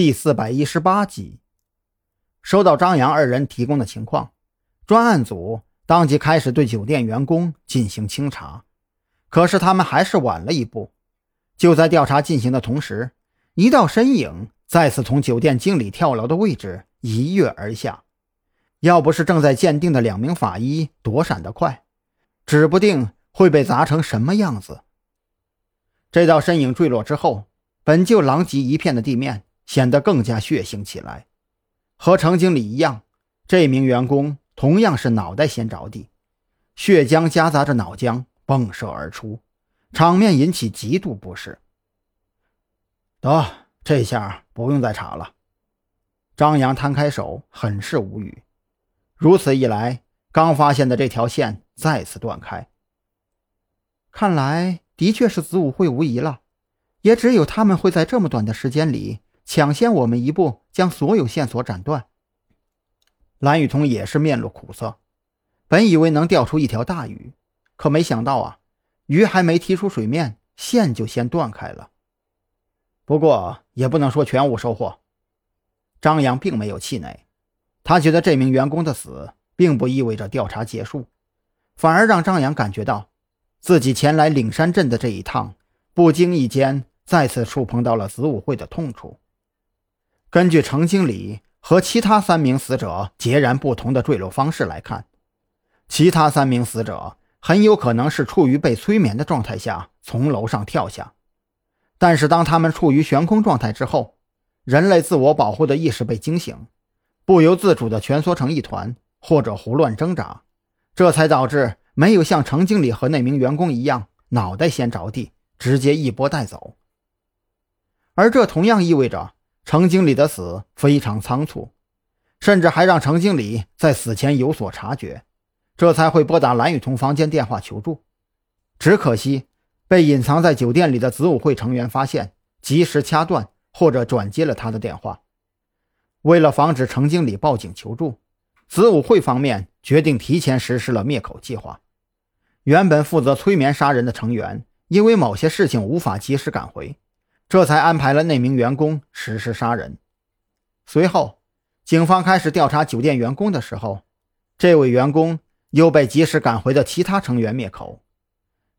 第四百一十八集，收到张扬二人提供的情况，专案组当即开始对酒店员工进行清查。可是他们还是晚了一步。就在调查进行的同时，一道身影再次从酒店经理跳楼的位置一跃而下。要不是正在鉴定的两名法医躲闪得快，指不定会被砸成什么样子。这道身影坠落之后，本就狼藉一片的地面。显得更加血腥起来，和程经理一样，这名员工同样是脑袋先着地，血浆夹杂着脑浆迸射而出，场面引起极度不适。得，这下不用再查了。张扬摊开手，很是无语。如此一来，刚发现的这条线再次断开，看来的确是子午会无疑了，也只有他们会在这么短的时间里。抢先我们一步，将所有线索斩断。蓝雨桐也是面露苦涩，本以为能钓出一条大鱼，可没想到啊，鱼还没提出水面，线就先断开了。不过也不能说全无收获。张扬并没有气馁，他觉得这名员工的死并不意味着调查结束，反而让张扬感觉到，自己前来岭山镇的这一趟，不经意间再次触碰到了子午会的痛处。根据程经理和其他三名死者截然不同的坠落方式来看，其他三名死者很有可能是处于被催眠的状态下从楼上跳下。但是当他们处于悬空状态之后，人类自我保护的意识被惊醒，不由自主地蜷缩成一团或者胡乱挣扎，这才导致没有像程经理和那名员工一样脑袋先着地，直接一波带走。而这同样意味着。程经理的死非常仓促，甚至还让程经理在死前有所察觉，这才会拨打蓝雨桐房间电话求助。只可惜被隐藏在酒店里的子午会成员发现，及时掐断或者转接了他的电话。为了防止程经理报警求助，子午会方面决定提前实施了灭口计划。原本负责催眠杀人的成员，因为某些事情无法及时赶回。这才安排了那名员工实施杀人。随后，警方开始调查酒店员工的时候，这位员工又被及时赶回的其他成员灭口，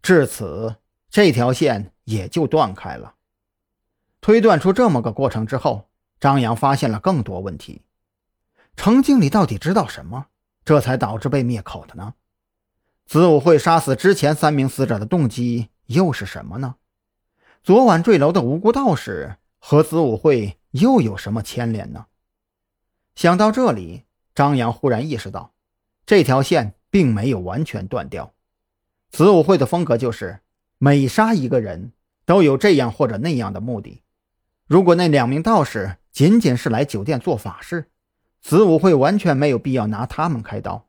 至此这条线也就断开了。推断出这么个过程之后，张扬发现了更多问题：程经理到底知道什么，这才导致被灭口的呢？子午会杀死之前三名死者的动机又是什么呢？昨晚坠楼的无辜道士和子午会又有什么牵连呢？想到这里，张扬忽然意识到，这条线并没有完全断掉。子午会的风格就是每杀一个人都有这样或者那样的目的。如果那两名道士仅仅是来酒店做法事，子午会完全没有必要拿他们开刀。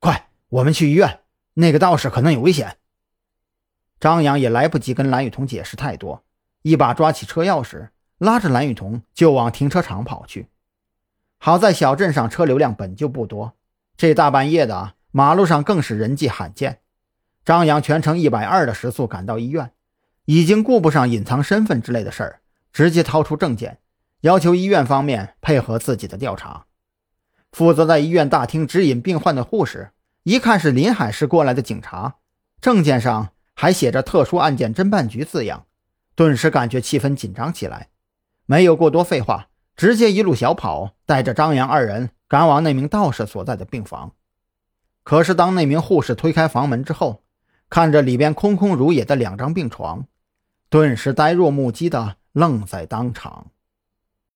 快，我们去医院，那个道士可能有危险。张扬也来不及跟蓝雨桐解释太多，一把抓起车钥匙，拉着蓝雨桐就往停车场跑去。好在小镇上车流量本就不多，这大半夜的马路上更是人迹罕见。张扬全程一百二的时速赶到医院，已经顾不上隐藏身份之类的事儿，直接掏出证件，要求医院方面配合自己的调查。负责在医院大厅指引病患的护士一看是临海市过来的警察，证件上。还写着“特殊案件侦办局”字样，顿时感觉气氛紧张起来。没有过多废话，直接一路小跑，带着张扬二人赶往那名道士所在的病房。可是，当那名护士推开房门之后，看着里边空空如也的两张病床，顿时呆若木鸡的愣在当场。